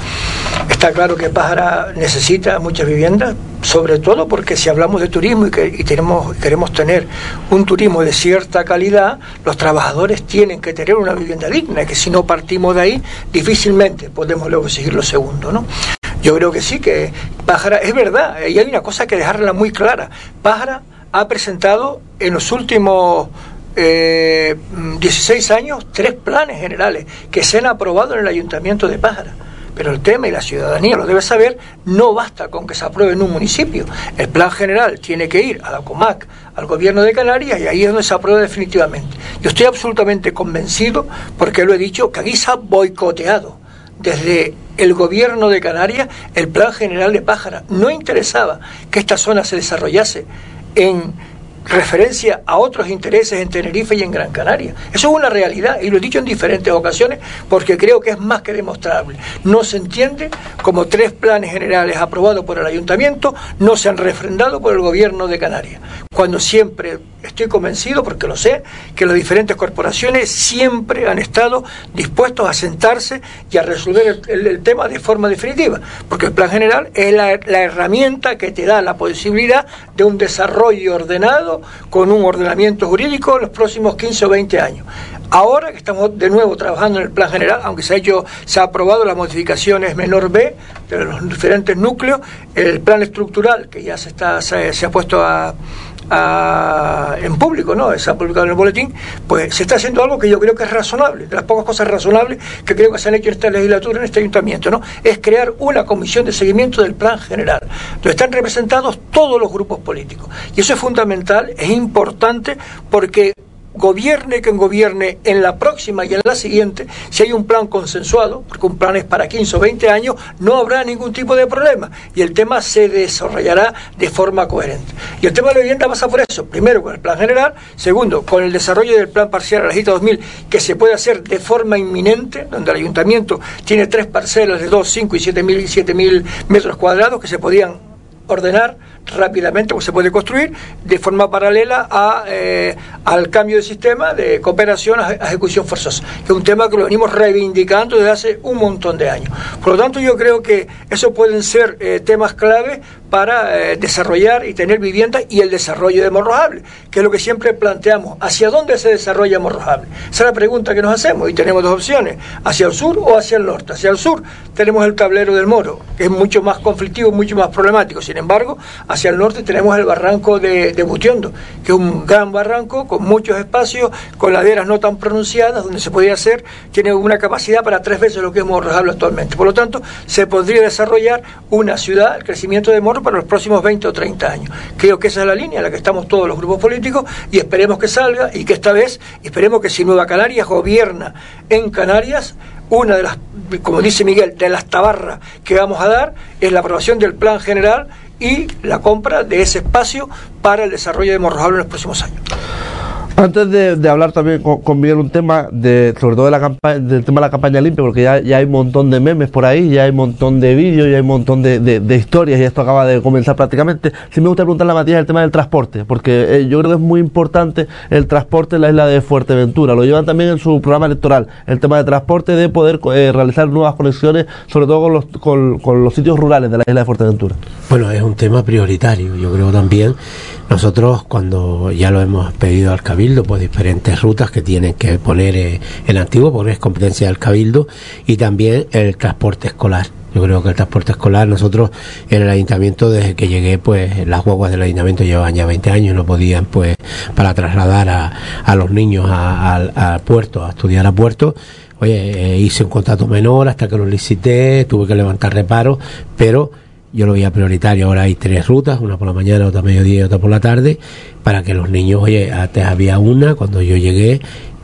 Está claro que Pájara necesita muchas viviendas, sobre todo porque si hablamos de turismo y, que, tenemos, queremos tener un turismo de cierta calidad, los trabajadores tienen que tener una vivienda digna, que si no partimos de ahí, difícilmente podemos luego seguir lo segundo, ¿no? Yo creo que sí, que Pájara, es verdad, y hay una cosa que dejarla muy clara, Pájara ha presentado en los últimos 16 eh, años tres planes generales que se han aprobado en el Ayuntamiento de Pájara. Pero el tema, y la ciudadanía lo debe saber, no basta con que se apruebe en un municipio. El plan general tiene que ir a la COMAC, al gobierno de Canarias, y ahí es donde se aprueba definitivamente. Yo estoy absolutamente convencido, porque lo he dicho, que aquí se ha boicoteado desde el gobierno de Canarias el plan general de Pájara. No interesaba que esta zona se desarrollase en referencia a otros intereses en Tenerife y en Gran Canaria. Eso es una realidad y lo he dicho en diferentes ocasiones porque creo que es más que demostrable. No se entiende como tres planes generales aprobados por el ayuntamiento no se han refrendado por el gobierno de Canarias. Cuando siempre estoy convencido, porque lo sé, que las diferentes corporaciones siempre han estado dispuestos a sentarse y a resolver el, tema de forma definitiva, porque el plan general es la, herramienta que te da la posibilidad de un desarrollo ordenado con un ordenamiento jurídico en los próximos 15 o 20 años. Ahora que estamos de nuevo trabajando en el plan general, aunque se ha hecho, se ha aprobado las modificaciones menor B de los diferentes núcleos, el plan estructural que ya se está se ha puesto a, en público, ¿no? Se ha publicado en el boletín, pues se está haciendo algo que yo creo que es razonable, de las pocas cosas razonables que creo que se han hecho en esta legislatura, en este ayuntamiento, ¿no? Es crear una comisión de seguimiento del plan general, donde están representados todos los grupos políticos. Y eso es fundamental, es importante, porque gobierne quien gobierne en la próxima y en la siguiente, si hay un plan consensuado, porque un plan es para 15 o 20 años, no habrá ningún tipo de problema. Y el tema se desarrollará de forma coherente. Y el tema de la vivienda pasa por eso, primero con el plan general, segundo con el desarrollo del plan parcial a la 2000, que se puede hacer de forma inminente, donde el ayuntamiento tiene tres parcelas de 2, 5 y 7 mil, 7 mil metros cuadrados que se podían ordenar rápidamente, como se puede construir, de forma paralela a, eh, al cambio de sistema de cooperación a ejecución forzosa, que es un tema que lo venimos reivindicando desde hace un montón de años. Por lo tanto, yo creo que esos pueden ser eh, temas clave para eh, desarrollar y tener vivienda y el desarrollo de Morrojable, que es lo que siempre planteamos. ¿Hacia dónde se desarrolla Morrojable? Esa es la pregunta que nos hacemos y tenemos dos opciones, hacia el sur o hacia el norte. Hacia el sur tenemos el tablero del Moro, que es mucho más conflictivo, mucho más problemático. Sin embargo, el norte tenemos el barranco de, de Butiondo, que es un gran barranco con muchos espacios, con laderas no tan pronunciadas, donde se podría hacer, tiene una capacidad para tres veces lo que es Morrojable actualmente. Por lo tanto, se podría desarrollar una ciudad, el crecimiento de Morro para los próximos 20 o 30 años. Creo que esa es la línea en la que estamos todos los grupos políticos y esperemos que salga y que esta vez, esperemos que si Nueva Canarias gobierna en Canarias, una de las, como dice Miguel, de las tabarras que vamos a dar es la aprobación del plan general y la compra de ese espacio para el desarrollo de Morrojable en los próximos años. Antes de, hablar también con, Miguel un tema de, sobre todo de la campaña, del tema de la campaña limpia, porque ya, hay un montón de memes por ahí, ya hay un montón de vídeos, ya hay un montón de, historias y esto acaba de comenzar prácticamente. Sí me gusta preguntarle a Matías el tema del transporte, porque eh, yo creo que es muy importante el transporte en la isla de Fuerteventura. Lo llevan también en su programa electoral, el tema de transporte, de poder eh, realizar nuevas conexiones, sobre todo con los, con, con los sitios rurales de la isla de Fuerteventura. Bueno, es un tema prioritario, yo creo también. Nosotros cuando ya lo hemos pedido al Cabildo, pues diferentes rutas que tienen que poner eh, en activo, porque es competencia del Cabildo, y también el transporte escolar. Yo creo que el transporte escolar, nosotros en el ayuntamiento, desde que llegué, pues las guaguas del ayuntamiento llevaban ya 20 años, no podían, pues, para trasladar a, a los niños al puerto, a estudiar a puerto. Oye, eh, hice un contrato menor hasta que lo licité, tuve que levantar reparos, pero yo lo veía prioritario. Ahora hay tres rutas, una por la mañana, otra mediodía y otra por la tarde, para que los niños, oye, antes había una cuando yo llegué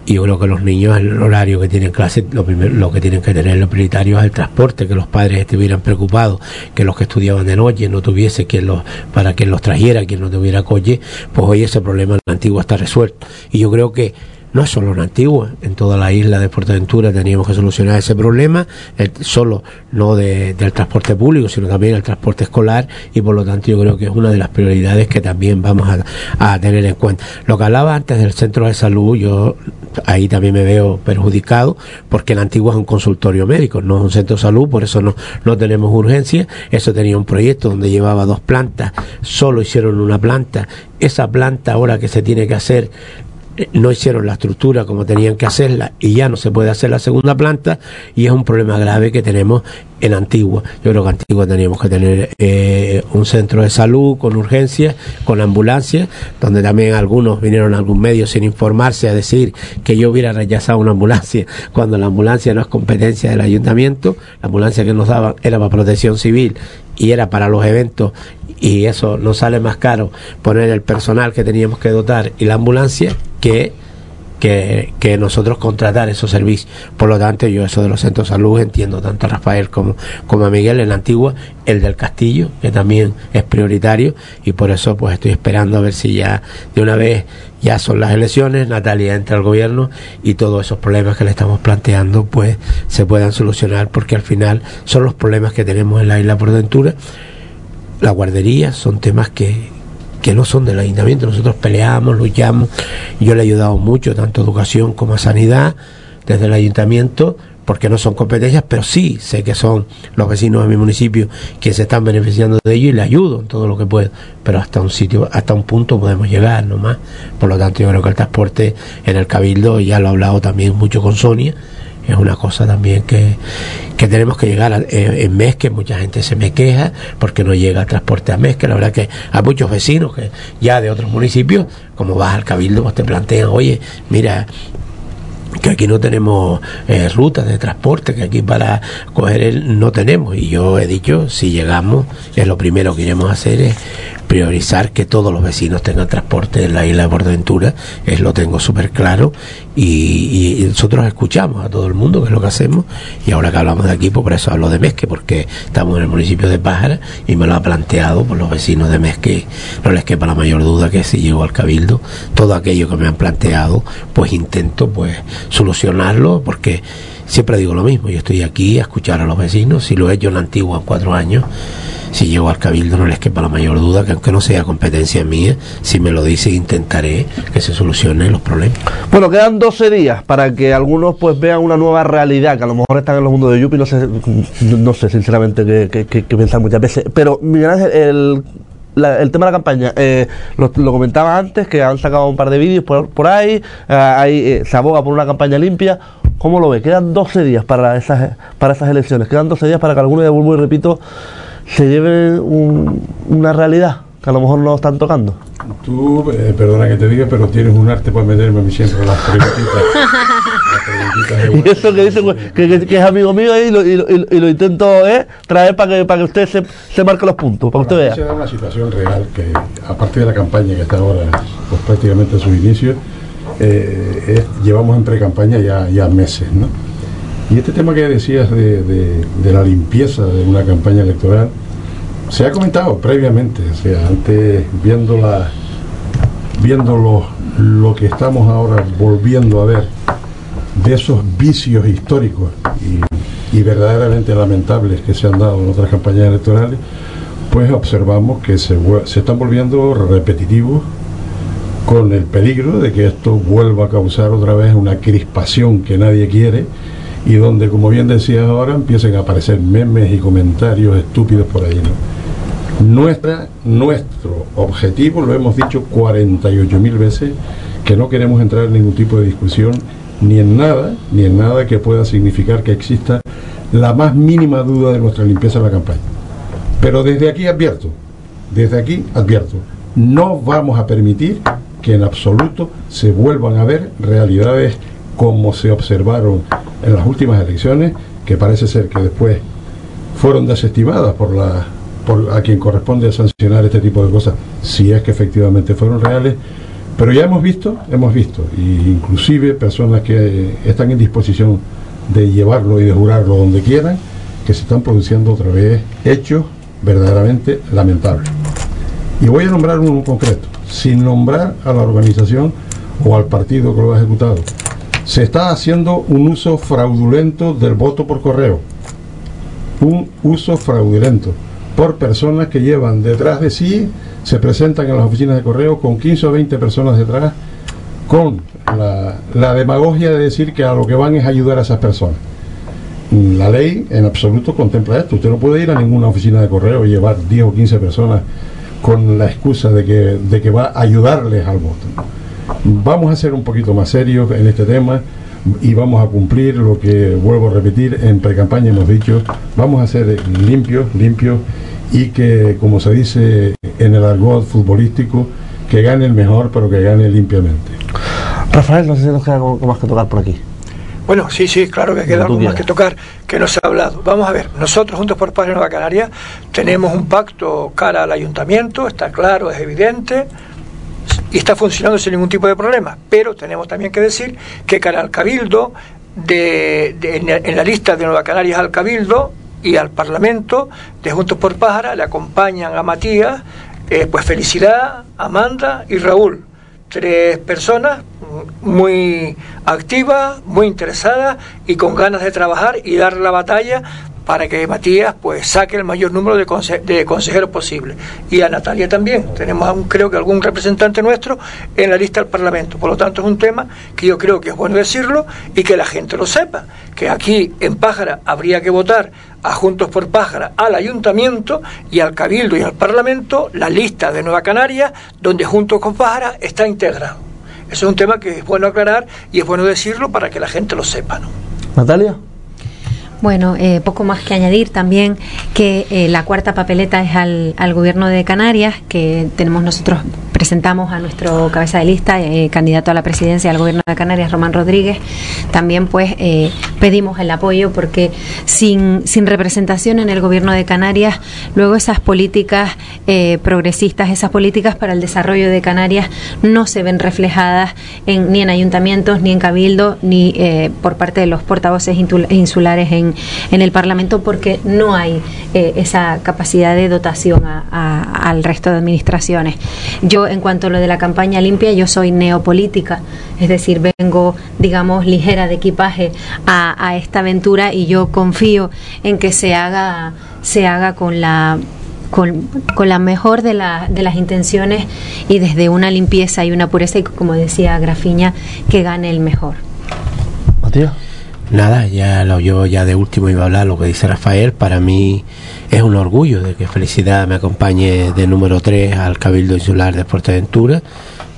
y yo creo que los niños, el horario que tienen clase, lo, primero, lo que tienen que tener lo prioritario es el transporte, que los padres estuvieran preocupados, que los que estudiaban de noche no tuviese quien los, para quien los trajera, quien no tuviera coche, pues hoy ese problema antigua está resuelto. Y yo creo que no es solo en Antigua, en toda la isla de Fuerteventura teníamos que solucionar ese problema, solo no del transporte público, sino también el transporte escolar y por lo tanto yo creo que es una de las prioridades que también vamos a, tener en cuenta. Lo que hablaba antes del centro de salud, yo ahí también me veo perjudicado porque en Antigua es un consultorio médico, no es un centro de salud, por eso no, no tenemos urgencia. Eso tenía un proyecto donde llevaba dos plantas, solo hicieron una planta. Esa planta ahora que se tiene que hacer no hicieron la estructura como tenían que hacerla y ya no se puede hacer la segunda planta y es un problema grave que tenemos en Antigua. Yo creo que Antigua teníamos que tener eh, un centro de salud con urgencia, con ambulancia, donde también algunos vinieron a algún medio sin informarse a decir que yo hubiera rechazado una ambulancia cuando la ambulancia no es competencia del ayuntamiento, la ambulancia que nos daban era para protección civil y era para los eventos y eso nos sale más caro poner el personal que teníamos que dotar y la ambulancia que, que, nosotros contratar esos servicios. Por lo tanto, yo eso de los centros de salud entiendo tanto a Rafael como, como a Miguel en la antigua, el del castillo, que también es prioritario, y por eso pues estoy esperando a ver si ya de una vez ya son las elecciones, Natalia entra al gobierno y todos esos problemas que le estamos planteando pues se puedan solucionar porque al final son los problemas que tenemos en la isla por Ventura. La guardería son temas que, que no son del ayuntamiento. Nosotros peleamos, luchamos. Yo le he ayudado mucho, tanto a educación como a sanidad, desde el ayuntamiento, porque no son competencias, pero sí sé que son los vecinos de mi municipio que se están beneficiando de ello y le ayudo en todo lo que puedo. Pero hasta un sitio, hasta un punto podemos llegar nomás. Por lo tanto, yo creo que el transporte en el Cabildo, ya lo he hablado también mucho con Sonia, es una cosa también que, que tenemos que llegar a, eh, en mes que mucha gente se me queja porque no llega el transporte a mes que la verdad que hay muchos vecinos que ya de otros municipios como vas al cabildo pues te plantean oye mira que aquí no tenemos eh, rutas de transporte, que aquí para coger el no tenemos. Y yo he dicho, si llegamos, es lo primero que iremos a hacer es priorizar que todos los vecinos tengan transporte en la isla de Portaventura, es lo tengo súper claro, y, nosotros escuchamos a todo el mundo, que es lo que hacemos, y ahora que hablamos de aquí, pues por eso hablo de Mesque, porque estamos en el municipio de Pájara, y me lo ha planteado por los vecinos de Mesque, no les quepa la mayor duda que si llego al Cabildo, todo aquello que me han planteado, pues intento pues solucionarlo, porque siempre digo lo mismo, yo estoy aquí a escuchar a los vecinos, si lo he hecho en la antigua cuatro años, si llego al cabildo no les quepa la mayor duda que aunque no sea competencia mía, si me lo dice intentaré que se solucionen los problemas. Bueno, quedan 12 días para que algunos pues vean una nueva realidad, que a lo mejor están en los mundos de Yupi, no sé, no sé sinceramente qué, qué, pensar muchas veces, pero Miguel Ángel, el el tema de la campaña, eh, lo, comentaba antes, que han sacado un par de vídeos por, por ahí, eh, ahí eh, se aboga por una campaña limpia. ¿Cómo lo ve? Quedan 12 días para esas, para esas elecciones, quedan 12 días para que algunos, de vuelvo y repito, se lleve una realidad que a lo mejor no están tocando. Tú, eh, perdona que te diga, pero tienes un arte para meterme a mí siempre las preguntitas. y eso que dice pues, que, que, es amigo mío y lo, y lo, y lo intento eh, traer para que, para que usted se, se marque los puntos, para que usted vea. Se da una situación real que, a partir de la campaña que está ahora pues, prácticamente a su inicio, eh, llevamos en pre-campaña ya, ya meses, ¿no? Y este tema que decías de, la limpieza de una campaña electoral, se ha comentado previamente, o sea, antes viendo, viendo lo, que estamos ahora volviendo a ver de esos vicios históricos y, verdaderamente lamentables que se han dado en otras campañas electorales, pues observamos que se, se están volviendo repetitivos con el peligro de que esto vuelva a causar otra vez una crispación que nadie quiere y donde, como bien decías ahora, empiecen a aparecer memes y comentarios estúpidos por ahí. Nuestra, nuestro objetivo, lo hemos dicho 48 mil veces, que no queremos entrar en ningún tipo de discusión, ni en nada, ni en nada que pueda significar que exista la más mínima duda de nuestra limpieza de la campaña. Pero desde aquí advierto, desde aquí advierto, no vamos a permitir que en absoluto se vuelvan a ver realidades como se observaron en las últimas elecciones, que parece ser que después fueron desestimadas por la a quien corresponde sancionar este tipo de cosas, si es que efectivamente fueron reales, Pero ya hemos visto, hemos visto, y inclusive personas que están en disposición de llevarlo y de jurarlo donde quieran, que se están produciendo otra vez hechos verdaderamente lamentables. Y voy a nombrar uno en concreto, sin nombrar a la organización o al partido que lo ha ejecutado. Se está haciendo un uso fraudulento del voto por correo. Un uso fraudulento por personas que llevan detrás de sí, se presentan en las oficinas de correo con 15 o 20 personas detrás, con la, demagogia de decir que a lo que van es ayudar a esas personas. La ley en absoluto contempla esto. Usted no puede ir a ninguna oficina de correo y llevar 10 o 15 personas con la excusa de que, de que va a ayudarles al voto. Vamos a ser un poquito más serios en este tema y vamos a cumplir lo que vuelvo a repetir en pre-campaña hemos dicho, vamos a ser limpios, limpios y que, como se dice en el argot futbolístico, que gane el mejor, pero que gane limpiamente. Rafael, no sé si nos queda algo más que tocar por aquí. Bueno, sí, sí, claro que queda algo más que tocar que no se ha hablado. Vamos a ver, nosotros juntos por Padre Nueva Canaria tenemos un pacto cara al ayuntamiento, está claro, es evidente, y está funcionando sin ningún tipo de problema. Pero tenemos también que decir que cara al Cabildo, de, en, la lista de Nueva Canarias al Cabildo y al Parlamento de Juntos por Pájara le acompañan a Matías, eh, pues Felicidad, Amanda y Raúl. Tres personas muy activas, muy interesadas y con ganas de trabajar y dar la batalla para que Matías pues saque el mayor número de, de, consejeros posible. Y a Natalia también. Tenemos aún, creo que algún representante nuestro en la lista del Parlamento. Por lo tanto, es un tema que yo creo que es bueno decirlo y que la gente lo sepa. Que aquí en Pájara habría que votar a Juntos por Pájara, al Ayuntamiento y al Cabildo y al Parlamento la lista de Nueva Canaria, donde Juntos con Pájara está integrado. Eso es un tema que es bueno aclarar y es bueno decirlo para que la gente lo sepa. ¿no? Natalia. Bueno, eh, poco más que añadir también que eh, la cuarta papeleta es al, al, gobierno de Canarias, que tenemos nosotros, presentamos a nuestro cabeza de lista, eh, candidato a la presidencia del gobierno de Canarias, Román Rodríguez. También pues pedimos el apoyo porque sin, sin representación en el gobierno de Canarias, luego esas políticas progresistas, esas políticas para el desarrollo de Canarias no se ven reflejadas en, ni en ayuntamientos, ni en cabildo, ni por parte de los portavoces insulares en, en, el Parlamento porque no hay eh, esa capacidad de dotación al resto de administraciones. Yo, en cuanto a lo de la campaña limpia, yo soy neopolítica, es decir, vengo, digamos, ligera de equipaje a, esta aventura y yo confío en que se haga, se haga con la con, la mejor de, la, de, las intenciones y desde una limpieza y una pureza y como decía Grafiña, que gane el mejor. Matías. Nada, ya lo yo ya de último iba a hablar lo que dice Rafael. Para mí es un orgullo de que Felicidad me acompañe de número 3 al Cabildo Insular de Fuerteventura.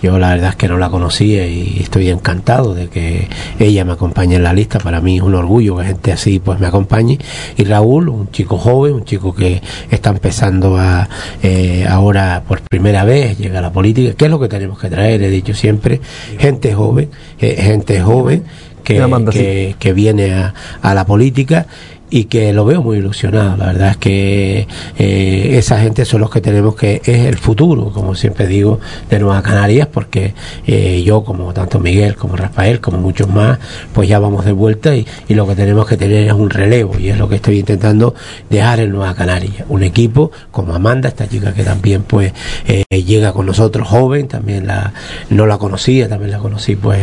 Yo la verdad es que no la conocía y estoy encantado de que ella me acompañe en la lista. Para mí es un orgullo que gente así pues me acompañe. Y Raúl, un chico joven, un chico que está empezando a eh, ahora por primera vez llega a la política. ¿Qué es lo que tenemos que traer? He dicho siempre, gente joven, eh, gente joven que, que, viene a, a la política y que lo veo muy ilusionado. La verdad es que eh, esa gente son los que tenemos que es el futuro, como siempre digo, de Nueva Canarias, porque eh, yo, como tanto Miguel, como Rafael, como muchos más, pues ya vamos de vuelta y, lo que tenemos que tener es un relevo y es lo que estoy intentando dejar en Nueva Canarias. Un equipo como Amanda, esta chica que también pues eh, llega con nosotros joven, también la no la conocía, también la conocí pues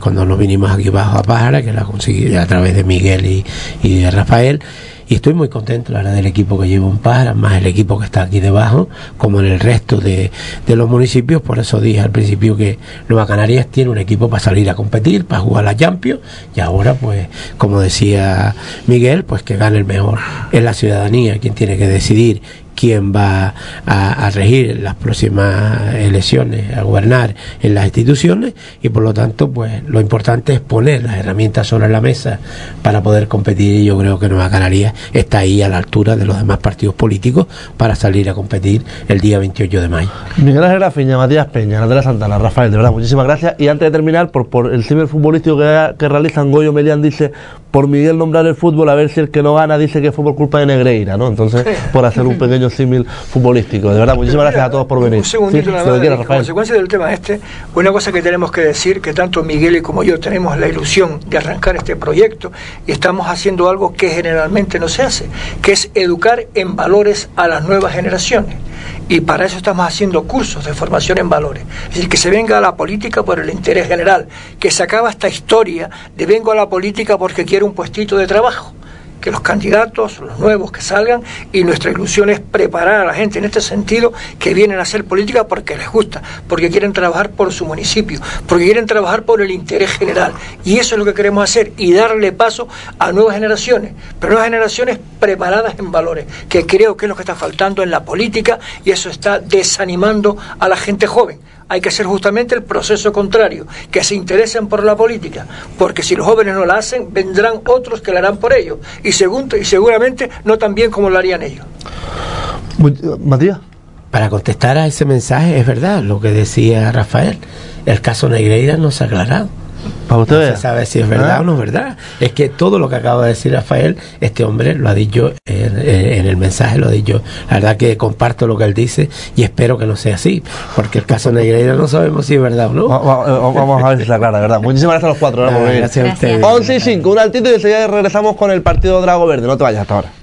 cuando nos vinimos aquí bajo a Pájara, que la conseguí a través de Miguel y, y de Rafael y estoy muy contento la del equipo que llevo en Pájara, más el equipo que está aquí debajo, como en el resto de, de, los municipios, por eso dije al principio que Nueva Canarias tiene un equipo para salir a competir, para jugar a la Champions, y ahora pues, como decía Miguel, pues que gane el mejor. Es la ciudadanía quien tiene que decidir quién va a, a, regir las próximas elecciones, a gobernar en las instituciones y por lo tanto pues lo importante es poner las herramientas sobre la mesa para poder competir y yo creo que Nueva Canarias está ahí a la altura de los demás partidos políticos para salir a competir el día 28 de mayo. Miguel Ángel Grafiña, Matías Peña, la Santana, Rafael, de verdad, muchísimas gracias y antes de terminar, por, por el ciberfutbolístico que, que realizan Goyo Melián dice por Miguel nombrar el fútbol a ver si el que no gana dice que fue por culpa de Negreira, ¿no? Entonces, por hacer un pequeño símil futbolístico. De verdad, muchísimas gracias a todos por venir. Un segundito Sí, nada más, consecuencia del tema este, una cosa que tenemos que decir, que tanto Miguel y como yo tenemos la ilusión de arrancar este proyecto y estamos haciendo algo que generalmente no se hace, que es educar en valores a las nuevas generaciones. Y para eso estamos haciendo cursos de formación en valores. Es decir, que se venga a la política por el interés general, que se acaba esta historia de vengo a la política porque quiero un puestito de trabajo que los candidatos, los nuevos que salgan, y nuestra ilusión es preparar a la gente en este sentido que vienen a hacer política porque les gusta, porque quieren trabajar por su municipio, porque quieren trabajar por el interés general. Y eso es lo que queremos hacer y darle paso a nuevas generaciones, pero nuevas generaciones preparadas en valores, que creo que es lo que está faltando en la política y eso está desanimando a la gente joven hay que hacer justamente el proceso contrario, que se interesen por la política, porque si los jóvenes no la hacen, vendrán otros que la harán por ellos, y, y seguramente no tan bien como lo harían ellos. Matías. Para contestar a ese mensaje, es verdad lo que decía Rafael. El caso Negreira no se ha aclarado. Para No ustedes. se sabe si es verdad ¿Ah? o no es verdad. Es que todo lo que acaba de decir Rafael, este hombre lo ha dicho en, el mensaje, lo ha dicho. La verdad que comparto lo que él dice y espero que no sea así, porque el caso Negreira no sabemos si es verdad o no. Eh, Vamos a ver si está clara, verdad. Muchísimas gracias a los cuatro. ¿verdad, por Ah, gracias a ustedes. 11 y 5, un altito y enseguida regresamos con el partido Drago Verde. No te vayas hasta ahora.